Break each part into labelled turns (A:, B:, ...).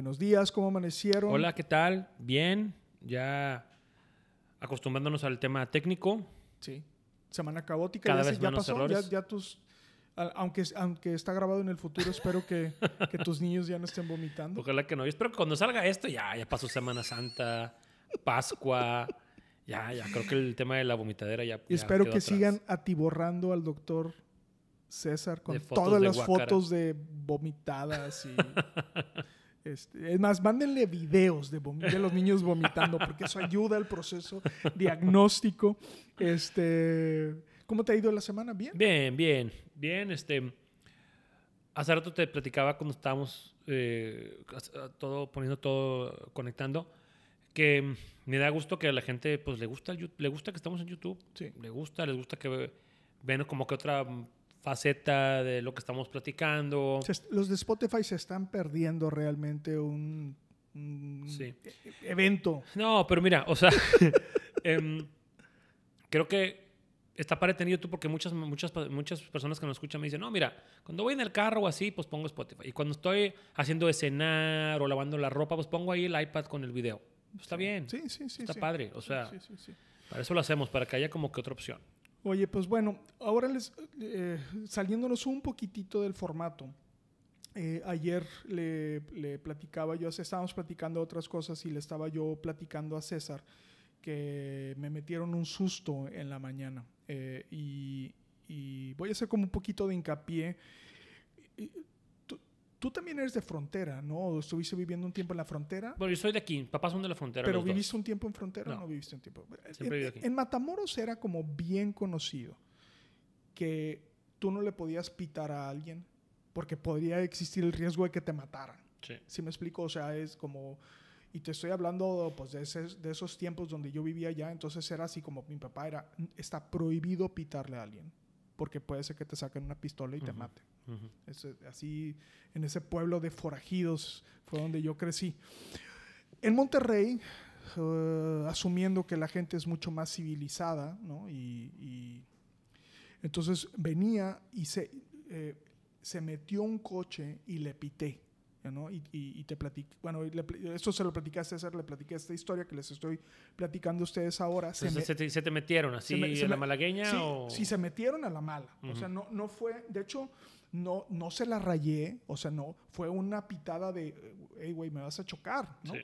A: Buenos días, ¿cómo amanecieron?
B: Hola, ¿qué tal? Bien, ya acostumbrándonos al tema técnico.
A: Sí. Semana caótica.
B: Cada
A: ya,
B: vez
A: se- ya
B: menos
A: pasó,
B: errores.
A: Ya, ya tus, aunque, aunque está grabado en el futuro, espero que, que tus niños ya no estén vomitando.
B: Ojalá que no. Yo espero que cuando salga esto ya, ya pasó Semana Santa, Pascua. Ya, ya, creo que el tema de la vomitadera ya.
A: Y
B: ya
A: espero
B: quedó
A: que
B: atrás.
A: sigan atiborrando al doctor César con todas las fotos de vomitadas y... este, es más, mándenle videos de, los niños vomitando porque eso ayuda al proceso diagnóstico. Este, ¿Cómo te ha ido la semana? ¿Bien?
B: Bien, bien, bien. Este, hace rato te platicaba cuando estábamos eh, todo, poniendo todo, conectando, que me da gusto que a la gente pues le gusta, le gusta que estamos en YouTube.
A: Sí.
B: Le gusta, les gusta que ve- ven como que otra faceta de lo que estamos platicando.
A: Los de Spotify se están perdiendo realmente un, un
B: Sí.
A: evento.
B: No, pero mira, o sea, em, creo que está padre tener YouTube porque muchas, muchas, muchas personas que nos escuchan me dicen, no, mira, cuando voy en el carro o así, pues pongo Spotify. Y cuando estoy haciendo de cenar o lavando la ropa, pues pongo ahí el iPad con el video. Pues está bien,
A: Sí, sí, sí.
B: está
A: sí.
B: padre. O sea,
A: Sí, sí, sí.
B: para eso lo hacemos, para que haya como que otra opción.
A: Oye, pues bueno, ahora les, eh, saliéndonos un poquitito del formato. eh, ayer le, le platicaba yo, estábamos platicando otras cosas y le estaba yo platicando a César que me metieron un susto en la mañana. eh, y, y voy a hacer como un poquito de hincapié. Tú, también eres de frontera, ¿no? ¿Estuviste viviendo un tiempo en la frontera?
B: Bueno, yo soy de aquí, papás son de la frontera.
A: ¿Pero
B: los dos.
A: viviste un tiempo en frontera o
B: No.
A: no viviste un tiempo?
B: Siempre
A: en,
B: viví aquí.
A: en Matamoros era como bien conocido que tú no le podías pitar a alguien porque podría existir el riesgo de que te mataran.
B: Sí.
A: ¿Sí me explico? O sea, es como... Y te estoy hablando pues, de, ese- de esos tiempos donde yo vivía allá, entonces era así como mi papá era, está prohibido pitarle a alguien, porque puede ser que te saquen una pistola y te
B: Ujú.
A: mate. Así, en ese pueblo de forajidos fue donde yo crecí. En Monterrey, eh, asumiendo que la gente es mucho más civilizada, ¿no? Y, y entonces venía y se, eh, se metió un coche y le pité. ¿No? Y, y- y te platiqué, bueno, le esto se lo platiqué a César, le platiqué esta historia que les estoy platicando a ustedes ahora. Se me-
B: ¿se, te, se te metieron así
A: me- se
B: en la malagueña
A: sí,
B: o...?
A: sí, se metieron a la mala. O sea, no, no fue, de hecho, no, no se la rayé, o sea, no, fue una pitada de, hey, güey, me vas a chocar, ¿no?
B: Sí.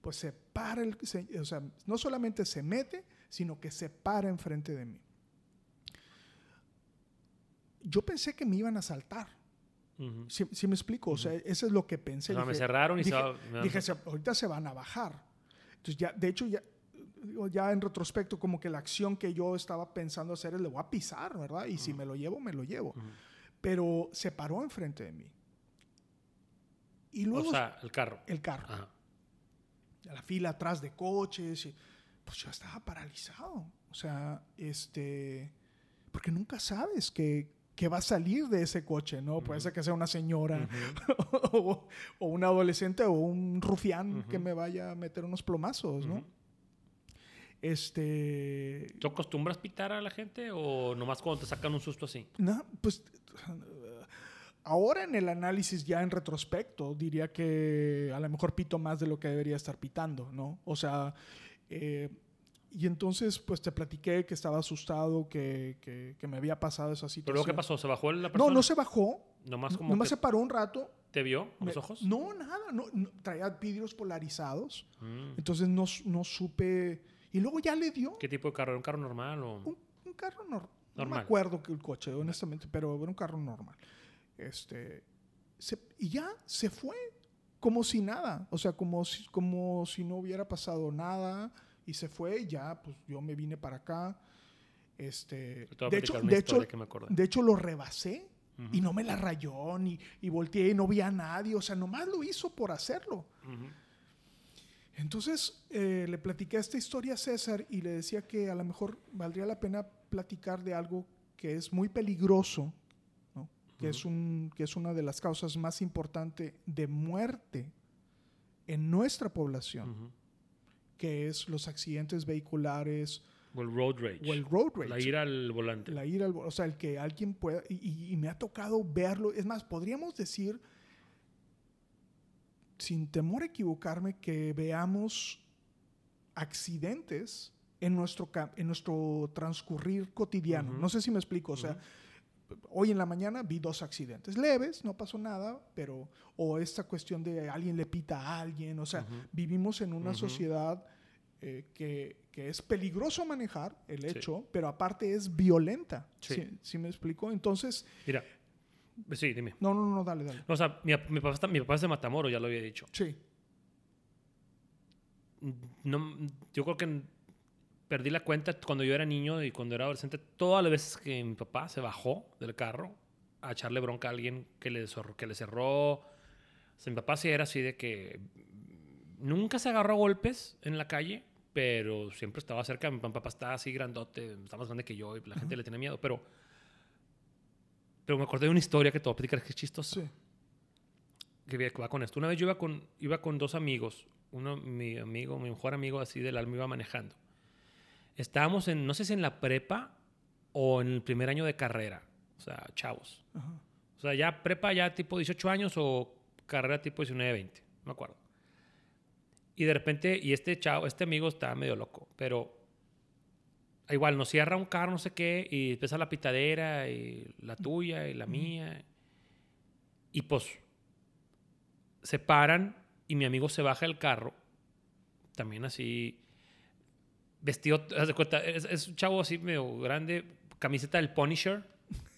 A: Pues se para, el, se- o sea, no solamente se mete, sino que se para enfrente de mí. Yo pensé que me iban a asaltar.
B: Ujú.
A: ¿Sí, sí me explico? O sea, eso es lo que pensé.
B: O sea, me
A: Dije-
B: cerraron y se
A: dije,
B: va- me van-
A: dije, "Se- ahorita se van a bajar. Entonces ya, de hecho, ya, ya en retrospecto, como que la acción que yo estaba pensando hacer es le voy a pisar, ¿verdad? Y si me lo llevo, me lo llevo. Pero se paró enfrente de mí. Y luego
B: O sea, el carro.
A: el carro,
B: Ajá.
A: la fila atrás de coches, y, pues yo estaba paralizado. O sea, este, porque nunca sabes que, que va a salir de ese coche, ¿no? Puede ser que sea una señora o, o un adolescente o un rufián que me vaya a meter unos plomazos, ¿no? Este,
B: ¿Tú acostumbras pitar a la gente o nomás cuando te sacan un susto así?
A: no, pues ahora en el análisis ya en retrospecto diría que a lo mejor pito más de lo que debería estar pitando, ¿no? O sea, eh, y entonces pues te platiqué que estaba asustado, que, que- que me había pasado esa
B: ¿Pero
A: situación.
B: luego qué pasó? ¿Se bajó la persona?
A: No, no se bajó.
B: Nomás como
A: Nomás
B: que
A: se paró un rato.
B: te vio a los ojos.
A: No, nada. No, no, traía vidrios polarizados.
B: Mm.
A: Entonces no, no supe. Y luego ya le dio
B: ¿Qué tipo de carro? ¿Era un carro normal o...?
A: un, un carro nor- No me
B: Normal.
A: acuerdo que el coche, honestamente, pero era un carro normal. Este, se- y ya se fue como si nada. O sea, como si, como si no hubiera pasado nada. Y se fue y ya, pues yo me vine para acá. Este, de hecho, de hecho,
B: que me
A: de hecho, lo rebasé. Y no me la rayó, ni, y volteé y no vi a nadie. O sea, nomás lo hizo por hacerlo. Entonces eh, le platiqué esta historia a César y le decía que a lo mejor valdría la pena platicar de algo que es muy peligroso, que, es un, que es una de las causas más importantes de muerte en nuestra población, que es los accidentes vehiculares.
B: O el road rage.
A: O el road rage.
B: La ira al volante.
A: La ira al O sea, el que alguien pueda... y me ha tocado verlo. Es más, podríamos decir sin temor a equivocarme, que veamos accidentes en nuestro, en nuestro transcurrir cotidiano. No sé si me explico. O sea, hoy en la mañana vi dos accidentes leves, no pasó nada, pero. O esta cuestión de alguien le pita a alguien. O sea, vivimos en una sociedad eh, que, que, es peligroso manejar, el hecho, pero aparte es violenta. Sí. ¿Sí, me explico? Entonces.
B: Mira, Sí, dime.
A: No, no, no, dale, dale.
B: o sea, mi, papá está, mi, papá es de Matamoros, ya lo había dicho.
A: Sí.
B: No, yo creo que perdí la cuenta cuando yo era niño y cuando era adolescente, todas las veces que mi papá se bajó del carro a echarle bronca a alguien que le, que le cerró. O sea, mi papá sí era así de que nunca se agarró a golpes en la calle, pero siempre estaba cerca. Mi papá estaba así grandote, está más grande que yo y la gente le tenía miedo, pero pero me acordé de una historia que te voy a platicar que es chistosa. Sí. Que va con esto. Una vez yo iba con, iba con dos amigos. Uno, mi amigo, mi mejor amigo así del alma, iba manejando. Estábamos en, no sé si en la prepa o en el primer año de carrera. O sea, chavos. O sea, ya prepa ya tipo 18 años o carrera tipo 19, 20. No me acuerdo. Y de repente, y este chavo, este amigo está medio loco, pero igual nos cierra un carro, no sé qué, y empieza la pitadera, y la tuya, y la mía. Y pues se paran y mi amigo se baja del carro, también así, vestido, es, un chavo así medio grande, camiseta del Punisher,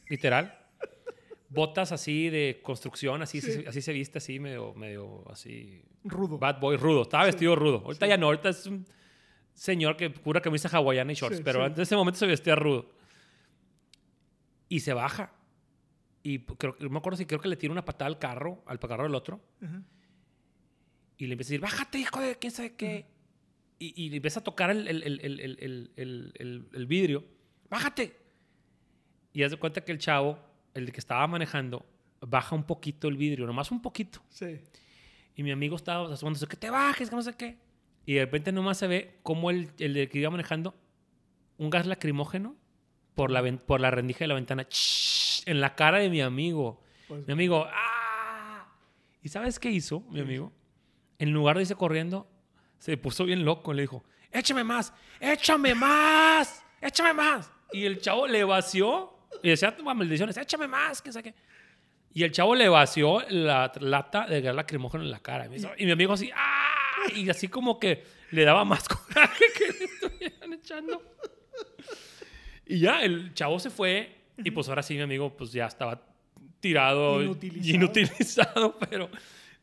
B: literal. Botas así de construcción, así, así se viste, así medio, medio así.
A: Rudo.
B: Bad boy, rudo. Estaba vestido rudo. Ahorita ya no, ahorita es un señor que pura camisa hawaiana y shorts, pero en ese momento se vestía rudo. Y se baja. Y creo, no me acuerdo si creo que le tira una patada al carro, al carro del otro. Y le empieza a decir, bájate, hijo de quién sabe qué. Y, y, empieza a tocar el, el, el, vidrio. Bájate. Y haz de cuenta que el chavo, el que estaba manejando, baja un poquito el vidrio, nomás un poquito.
A: Sí.
B: Y mi amigo estaba asomándose, que te bajes, que no sé qué. Y de repente nomás se ve como el, el que iba manejando un gas lacrimógeno por la, por la rendija de la ventana en la cara de mi amigo. Pues mi amigo, ¡ah! ¿Y sabes qué hizo mi amigo? En lugar de irse corriendo, se puso bien loco. Le dijo, échame más, échame más, échame más. Y el chavo le vació y decía, maldiciones, échame más, qué sé qué. Y el chavo le vació la lata de gas lacrimógeno en la cara. Y mi amigo así, ¡ah! y así como que le daba más coraje que le estuvieran echando. Y ya, el chavo se fue y pues ahora sí mi amigo pues ya estaba tirado, inutilizado, inutilizado pero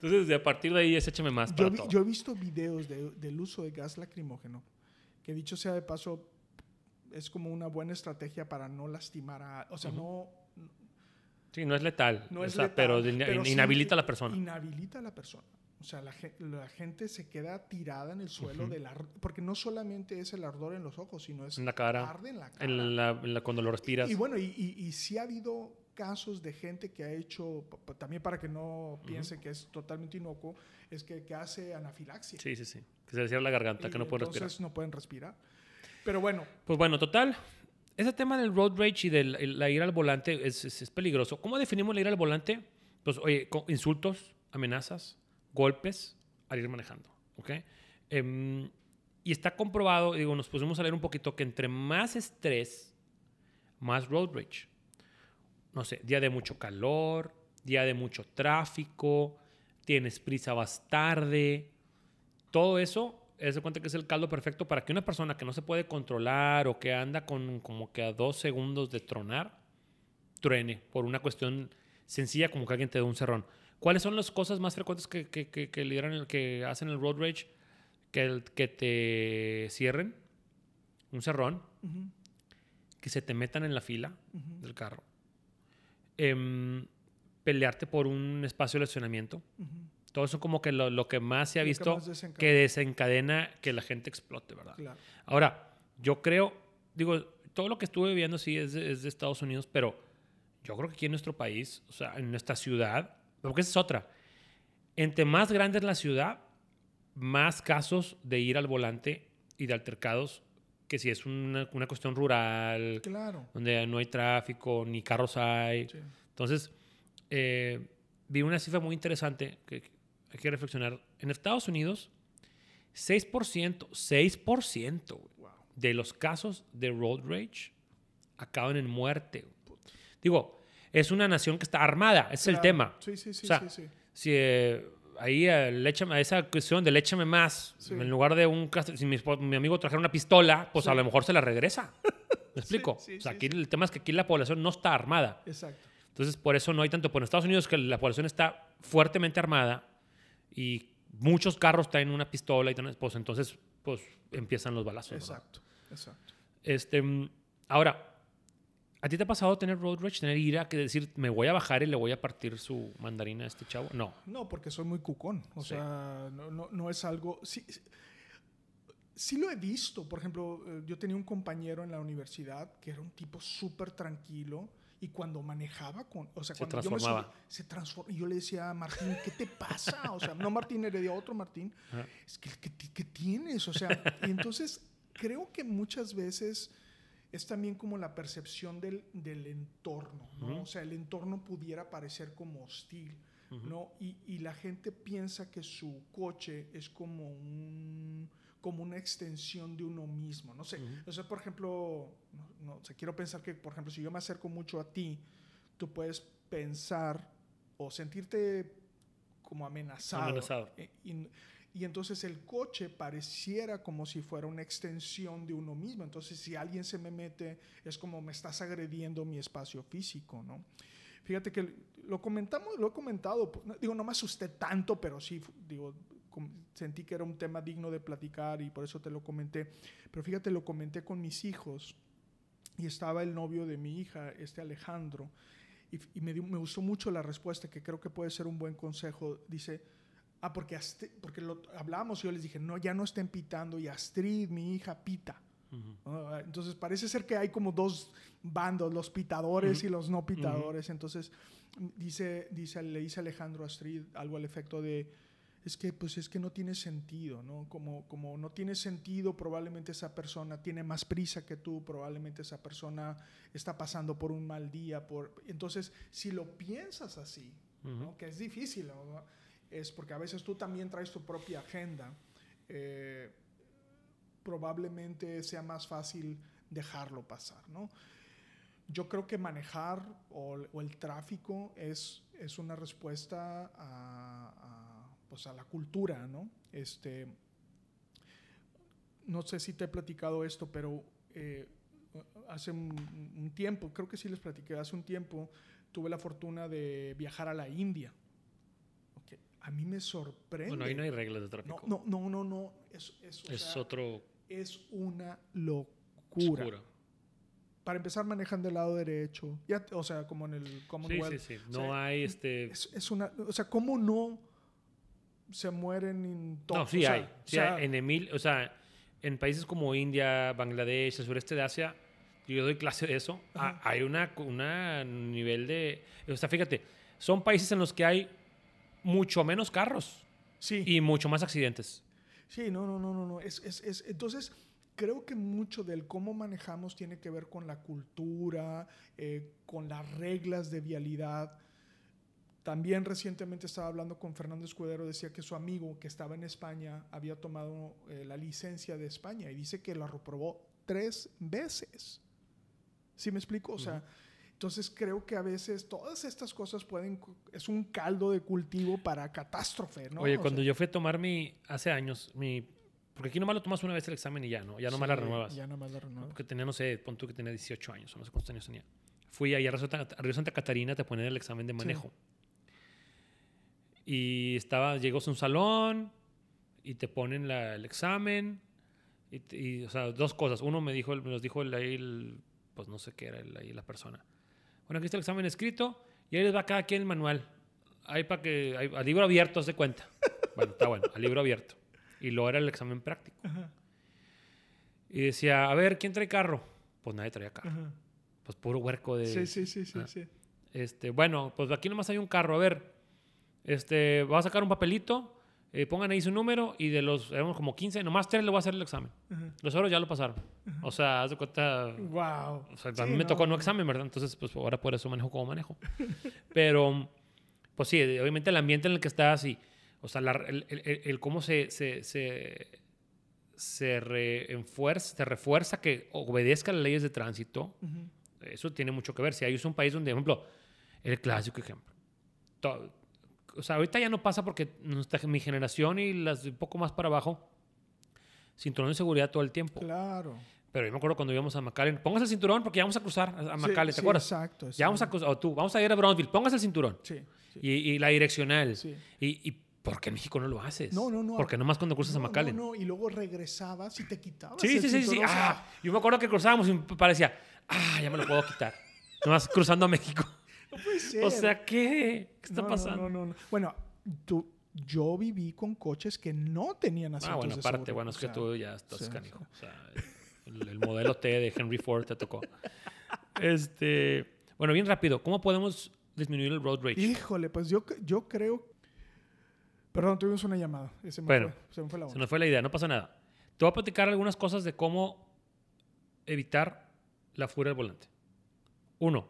B: entonces de a partir de ahí es échame más
A: yo, yo he visto videos del uso de gas lacrimógeno, que dicho sea de paso, es como una buena estrategia para no lastimar a... O sea, no...
B: Sí, no es letal, no es letal pero, inhabilita a la persona.
A: Inhabilita a la persona. O sea, la, gente se queda tirada en el suelo del porque no solamente es el ardor en los ojos, sino es
B: en la cara,
A: arde en la cara.
B: En la, cuando lo respiras.
A: Y, bueno, y, y, sí ha habido casos de gente que ha hecho, también para que no piense que es totalmente inocuo, es que, que, hace anafilaxia.
B: Sí, sí, sí. Que se le cierra la garganta, que no pueden respirar.
A: Entonces no pueden respirar. Pero bueno.
B: Pues bueno, total. Ese tema del road rage y de la ira al volante es, es, peligroso. ¿Cómo definimos la ira al volante? Pues, oye, insultos, amenazas, golpes al ir manejando. ¿ok? Em, y está comprobado, digo, nos pusimos a leer un poquito, que entre más estrés, más road rage. No sé, día de mucho calor, día de mucho tráfico, tienes prisa, vas tarde. Todo eso es de cuenta que es el caldo perfecto para que una persona que no se puede controlar o que anda con como que a dos segundos de tronar, truene por una cuestión sencilla como que alguien te dé un cerrón. ¿Cuáles son las cosas más frecuentes que, que, que, que lideran, que hacen el road rage? Que, que te cierren un cerrón, que se te metan en la fila del carro, em, pelearte por un espacio de estacionamiento. Todo eso como que lo, lo que más se ha
A: Lo
B: visto
A: desencadena.
B: que desencadena que la gente explote, ¿verdad?
A: Claro.
B: Ahora, yo creo, digo, todo lo que estuve viendo sí es de, es de Estados Unidos, pero yo creo que aquí en nuestro país, o sea, en nuestra ciudad, porque esa es otra. Entre más grande es la ciudad, más casos de ir al volante y de altercados, que si es una, una cuestión rural,
A: Claro.
B: donde no hay tráfico, ni carros hay.
A: Sí.
B: Entonces, eh, vi una cifra muy interesante que hay que reflexionar. En Estados Unidos, 6%, 6% güey,
A: Wow.
B: de los casos de road rage acaban en muerte. Digo, es una nación que está armada, ese es el tema.
A: Sí, sí, sí,
B: O sea,
A: sí, sí.
B: Si eh, ahí échame- a esa cuestión de échame más,
A: Sí.
B: en lugar de un... Si mi, mi amigo trajera una pistola, pues
A: Sí.
B: a lo mejor se la regresa. ¿Me explico?
A: sí,
B: o sea, aquí el tema es que aquí la población no está armada.
A: Exacto.
B: Entonces, por eso no hay tanto. Por Estados Unidos, que la población está fuertemente armada y muchos carros traen una pistola y pues entonces, pues empiezan los balazos. ¿verdad?
A: Exacto. Exacto.
B: Este, ahora, ¿a ti te ha pasado tener road rage, tener ira, que decir, me voy a bajar y le voy a partir su mandarina a este chavo? No.
A: No, porque soy muy cucón. O
B: Sí.
A: sea, no, no, no es algo. Sí, sí- lo he visto. Por ejemplo, eh, yo tenía un compañero en la universidad que era un tipo súper tranquilo. Y cuando manejaba con. O sea,
B: Se
A: cuando yo me
B: transformaba.
A: subí, se transforma. Y yo le decía a Martín, ¿qué te pasa? O sea, no Martín Heredia, otro Martín.
B: Ajá.
A: Es que, ¿qué, qué tienes? O sea, y entonces creo que muchas veces es también como la percepción del, del entorno, ¿no?
B: Ujú.
A: O sea, el entorno pudiera parecer como hostil, ¿no? Y, y la gente piensa que su coche es como un como una extensión de uno mismo, no sé.
B: Ujú.
A: O sea, por ejemplo, no, no, o sea, quiero pensar que, por ejemplo, si yo me acerco mucho a ti, tú puedes pensar o sentirte como amenazado.
B: Amenazado.
A: Eh, Y, y entonces el coche pareciera como si fuera una extensión de uno mismo. Entonces, si alguien se me mete, es como me estás agrediendo mi espacio físico, ¿no? Fíjate que lo comentamos, lo he comentado, digo, no me asusté tanto, pero sí, digo, sentí que era un tema digno de platicar y por eso te lo comenté. Pero fíjate, lo comenté con mis hijos y estaba el novio de mi hija, este Alejandro, y, y me, dio- me gustó mucho la respuesta, que creo que puede ser un buen consejo. Dice, ah, porque, Astri- porque lo hablamos y yo les dije, no, ya no estén pitando y Astrid, mi hija, pita.
B: Ujú.
A: Ah, Entonces parece ser que hay como dos bandos, los pitadores
B: Ujú.
A: y los no pitadores. Entonces dice, dice, le dice Alejandro a Astrid algo al efecto de, es que pues es que no tiene sentido, ¿no? Como, como no tiene sentido, probablemente esa persona tiene más prisa que tú, probablemente esa persona está pasando por un mal día. Por... Entonces, si lo piensas así, ¿no? Que es difícil, ¿no? Es porque a veces tú también traes tu propia agenda. eh, probablemente sea más fácil dejarlo pasar, ¿no? Yo creo que manejar o, el tráfico es, es una respuesta a, a, pues a la cultura, ¿no? Este, no sé si te he platicado esto, pero eh, hace un, un tiempo, creo que sí les platiqué, hace un tiempo tuve la fortuna de viajar a la India. A mí me sorprende.
B: Bueno, ahí no hay reglas de tráfico.
A: No, no, no, no, no. Es, es, o
B: es
A: sea,
B: otro
A: es una locura.
B: oscura.
A: Para empezar, manejan del lado derecho. Ya, o sea, como en el
B: Sí,
A: Commonwealth.
B: sí, sí.
A: O
B: No
A: sea,
B: hay este.
A: Es, es una, o sea, ¿cómo no se mueren en todo?
B: No, sí
A: o sea,
B: hay.
A: o
B: Sí
A: sea,
B: hay. En Emil, o sea, en países como India, Bangladesh, el sureste de Asia, yo doy clase de eso.
A: Ajá.
B: Hay una, una nivel de. O sea, fíjate, son países en los que hay mucho menos carros
A: sí,
B: y mucho más accidentes.
A: sí, no, no, no, no, no. Es, es, es, entonces, creo que mucho del cómo manejamos tiene que ver con la cultura, eh, con las reglas de vialidad. También recientemente estaba hablando con Fernando Escudero, decía que su amigo que estaba en España había tomado eh, la licencia de España y dice que la reprobó tres veces. ¿Sí me explico? O sea, entonces creo que a veces todas estas cosas pueden, es un caldo de cultivo para catástrofe, ¿no?
B: Oye,
A: O
B: cuando
A: sea,
B: yo fui a tomar mi. Hace años, mi. Porque aquí nomás lo tomas una vez el examen y ya, ¿no? Ya nomás la
A: sí,
B: renuevas.
A: Ya nomás la renuevas.
B: Porque tenía, no sé, pon tú que tenía 18 años, o no sé cuántos años tenía. Fui ahí a Río Santa, Catarina, te ponen el examen de manejo. Y estaba, llegó a un salón y te ponen la- el examen. Y, o sea, dos cosas. Uno me dijo, me los dijo el- pues no sé qué era el- ahí la persona. Bueno, aquí está el examen escrito. Y ahí les va cada quien el manual. Ahí para que, ahí- al libro abierto, de cuenta. Bueno, está bueno, al libro abierto. Y luego era el examen práctico.
A: Ajá.
B: Y decía, a ver, ¿quién trae carro? Pues nadie traía carro.
A: Ajá.
B: Pues puro huerco de...
A: Sí, sí, sí, sí,
B: Ah.
A: sí.
B: Este, bueno, pues aquí nomás hay un carro. A ver, este, va a sacar un papelito, eh, pongan ahí su número y de los, éramos como 15, nomás tres le voy a hacer el examen.
A: Ajá.
B: Los otros ya lo pasaron. O sea, haz de cuenta...
A: Wow.
B: O sea, a
A: Sí,
B: mí me tocó no examen, ¿verdad? Entonces, pues ahora por eso manejo como manejo. Pero, pues sí, obviamente el ambiente en el que estás y, o sea, la- el, el- el- cómo se, se, se, se, reenfuerza- se refuerza que obedezca las leyes de tránsito,
A: Ujú.
B: eso tiene mucho que ver. Si hay es un país donde, por ejemplo, el clásico ejemplo. O sea, ahorita ya no pasa porque nuestra, mi generación y las un poco más para abajo, cinturón de seguridad todo el tiempo.
A: Claro.
B: Pero yo me acuerdo cuando íbamos a McAllen, póngase el cinturón porque ya vamos a cruzar a a
A: Sí,
B: McAllen, ¿te
A: sí,
B: acuerdas?
A: Exacto.
B: Ya vamos a cruzar, o tú, vamos a ir a Brownsville, póngase el cinturón.
A: Sí. sí.
B: Y, y la direccional.
A: Sí.
B: Y, y ¿por qué en México no lo haces?
A: No, no, no.
B: Porque nomás cuando cruzas a
A: No,
B: McAllen.
A: No, no, y luego regresabas y te quitabas.
B: Sí,
A: el
B: sí, sí, sí. Ah, yo me acuerdo que cruzábamos y parecía, ah, ya me lo puedo quitar. nomás cruzando a México.
A: Puede ser.
B: O sea, ¿qué? ¿Qué está
A: No,
B: pasando?
A: No, no, no. Bueno, tú, yo viví con coches que no tenían asientos
B: Ah, bueno,
A: de
B: aparte,
A: seguro,
B: bueno, es
A: o
B: que
A: sea,
B: tú ya estás
A: sí,
B: canijo. O sea, el, el modelo T de Henry Ford te tocó. Este, bueno, bien rápido, ¿cómo podemos disminuir el road rage?
A: Híjole, pues yo, yo creo... Perdón, tuvimos una llamada. Ese me
B: Bueno,
A: fue, se me fue la
B: Se nos fue la idea, no pasa nada. Te voy a platicar algunas cosas de cómo evitar la furia al volante. Uno.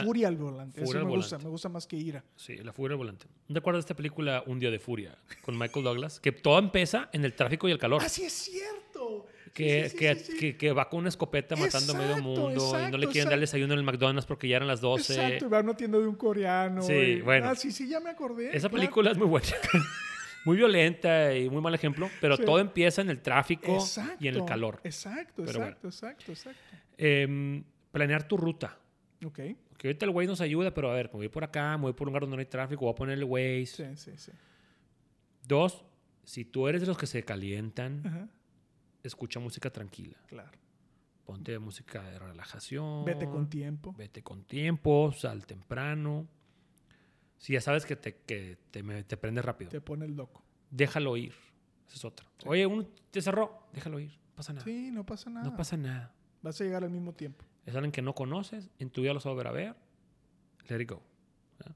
A: Furia al volante.
B: Furia
A: Eso
B: al
A: me gusta, me gusta más que ira.
B: Sí, la furia al volante. ¿No te acuerdas de esta película Un día de furia con Michael Douglas? Que todo empieza en el tráfico y el calor.
A: ¡Ah, sí es cierto!
B: Que,
A: sí, sí,
B: que,
A: sí,
B: que- que va con una escopeta matando a medio
A: Exacto,
B: mundo y no le
A: exacto,
B: quieren dar desayuno en el McDonald's porque ya eran las 12.
A: Exacto, y va a una tienda de un coreano.
B: Sí,
A: y-
B: bueno.
A: Ah, sí, sí, ya me acordé.
B: Esa
A: claro.
B: película es muy buena. muy violenta y muy mal ejemplo, pero todo empieza en el tráfico y en el calor.
A: Exacto,
B: Pero
A: exacto, exacto, exacto.
B: Em, planear tu ruta.
A: Ok.
B: Que ahorita el Waze nos ayuda, pero a ver, me voy por acá, me voy por un lugar donde no hay tráfico, voy a poner el Waze.
A: Sí, sí, sí.
B: Dos, si tú eres de los que se calientan,
A: Ajá,
B: escucha música tranquila.
A: claro.
B: Ponte música de relajación.
A: Vete con tiempo.
B: Vete con tiempo, sal temprano. Si ya sabes que te, que te, me- te prende rápido,
A: Te pone el loco.
B: déjalo ir. Esa es otra. Oye, uno te cerró, déjalo ir. No pasa nada.
A: Sí, no pasa nada.
B: No pasa nada.
A: Vas a llegar al mismo tiempo.
B: Es alguien que no conoces, en tu vida lo vas a volver a ver. Let it go. ¿verdad?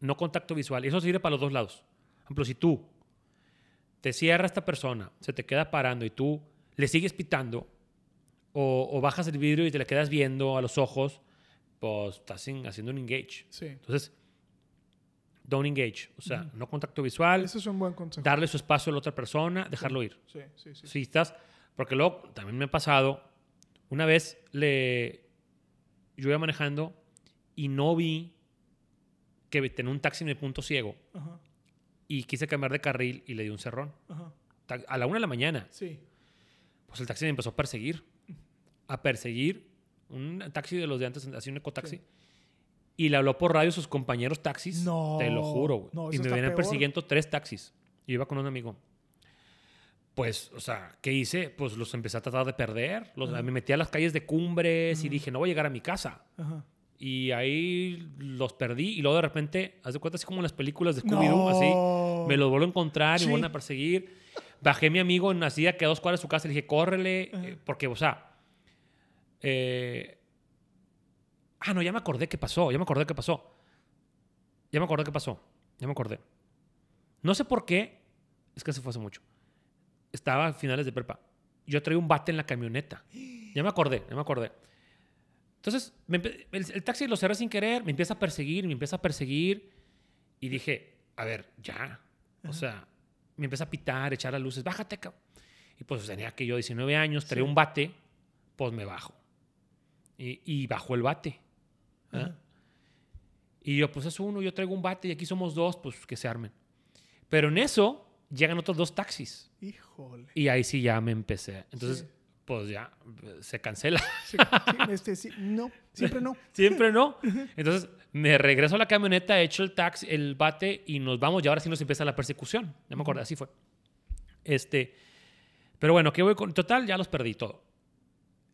B: No contacto visual. Y eso sirve para los dos lados. Por ejemplo, si tú te cierra esta persona, se te queda parando y tú le sigues pitando o, o bajas el vidrio y te le quedas viendo a los ojos, pues estás sin- haciendo un engage.
A: Sí.
B: Entonces, don't engage. O sea, no contacto visual,
A: Ese es un buen consejo.
B: darle su espacio a la otra persona, dejarlo ir.
A: Sí, sí, sí.
B: Si estás, porque luego también me ha pasado, una vez le, yo iba manejando y no vi que tenía un taxi en el punto ciego
A: Ajá,
B: y quise cambiar de carril y le di un cerrón.
A: ajá.
B: A la una de la mañana,
A: Sí.
B: pues el taxi me empezó a perseguir, a perseguir, un taxi de los de antes, así un ecotaxi.
A: Sí.
B: Y le habló por radio a sus compañeros taxis.
A: No,
B: Te lo juro, güey.
A: no,
B: y me venían persiguiendo tres taxis. Yo iba con un amigo. Pues, o sea, ¿qué hice? Pues los empecé a tratar de perder. Los, me metí a las calles de cumbres y dije, no voy a llegar a mi casa. Y ahí los perdí. Y luego de repente, haz de cuenta, así como en las películas de Scooby-Doo, así, me los vuelvo a encontrar y me vuelven a perseguir. Bajé a mi amigo en una silla que a dos cuadras de su casa y le dije, córrele. eh, porque, o sea, eh, ah, no, ya me acordé qué pasó. Ya me acordé qué pasó. Ya me acordé qué pasó. Ya me acordé. No sé por qué. Es que se fue hace mucho. Estaba a finales de prepa. Yo traía un bate en la camioneta. Ya me acordé, ya me acordé. Entonces, me el, el taxi lo cerré sin querer, me empieza a perseguir, me empieza a perseguir. Y dije, a ver, ya. O sea, me empieza a pitar, echar las luces, bájate, cabrón. Y pues tenía que yo 19 años, traía
A: Sí.
B: un bate, pues me bajo. Y, y bajo el bate. Y yo, pues es uno, yo traigo un bate y aquí somos dos, pues que se armen. Pero en eso llegan otros dos taxis.
A: Híjole.
B: Y ahí sí ya me empecé. Entonces,
A: Sí.
B: pues ya se cancela.
A: Sí, este, sí, no, siempre no.
B: Siempre no. Entonces me regreso a la camioneta, echo el taxi, el bate y nos vamos. Y ahora sí nos empieza la persecución. Ya me acuerdo, así fue. Este, pero bueno, ¿qué voy con? Total, ya los perdí todo.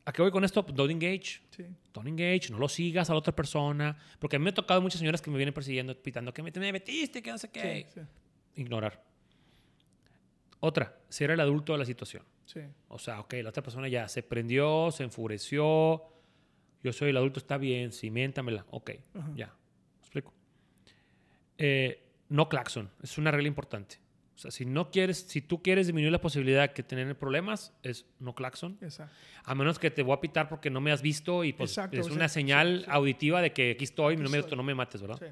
B: ¿A qué voy con esto? Don't engage.
A: Sí.
B: Don't engage, no lo sigas a la otra persona. Porque a mí me ha tocado muchas señoras que me vienen persiguiendo, pitando que me, te me metiste, que no sé qué.
A: Sí,
B: Ignorar. Otra, ser el adulto de la situación.
A: sí.
B: O sea, ok, la otra persona ya se prendió, se enfureció. Yo soy el adulto, está bien, ciméntamela. Ok,
A: Ajá.
B: ya. ¿Me explico? Eh, no claxon, es una regla importante. O sea, si no quieres, si tú quieres disminuir la posibilidad de tener problemas, es no claxon.
A: Exacto.
B: A menos que te voy a pitar porque no me has visto y pues
A: Exacto,
B: es una
A: sí,
B: señal
A: sí.
B: auditiva de que aquí estoy,
A: Aquí
B: no me,
A: estoy.
B: no me mates, ¿verdad?
A: Sí.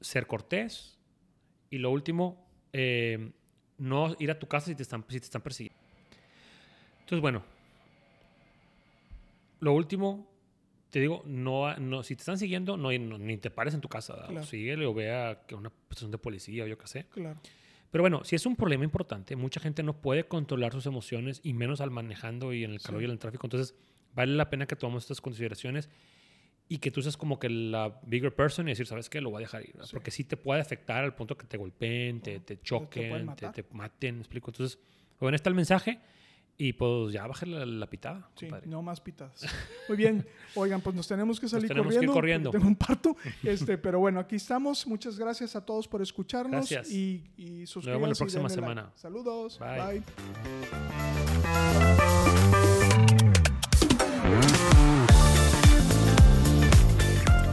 B: Ser cortés. Y lo último, eh, no ir a tu casa si te están, si te están persiguiendo. Entonces, bueno. Lo último, te digo, no, no, si te están siguiendo, no, no- ni te pares en tu casa.
A: Claro.
B: Síguele o vea que una estación de policía o yo qué sé.
A: Claro.
B: Pero bueno, si es un problema importante, mucha gente no puede controlar sus emociones y menos al manejando y en el calor
A: Sí.
B: y en el tráfico. Entonces, vale la pena que tomemos estas consideraciones y que tú seas como que la bigger person y decir, ¿sabes qué? Lo voy a dejar ir.
A: Sí.
B: Porque sí te puede afectar al punto que te golpeen, te, te choquen, te,
A: matar.
B: te maten, ¿me explico? Entonces, bueno, está el mensaje y pues ya baje la, la pitada.
A: Sí,
B: compadre.
A: no más pitadas. Muy bien. Oigan, pues nos tenemos que salir
B: tenemos que ir
A: corriendo.
B: corriendo.
A: Tengo un parto. Este, pero bueno, aquí estamos. Muchas gracias a todos por escucharnos.
B: Gracias.
A: Y, y
B: vemos
A: suscríbanse
B: la
A: y
B: próxima
A: denle like.
B: semana.
A: Saludos.
B: Bye.
A: Bye.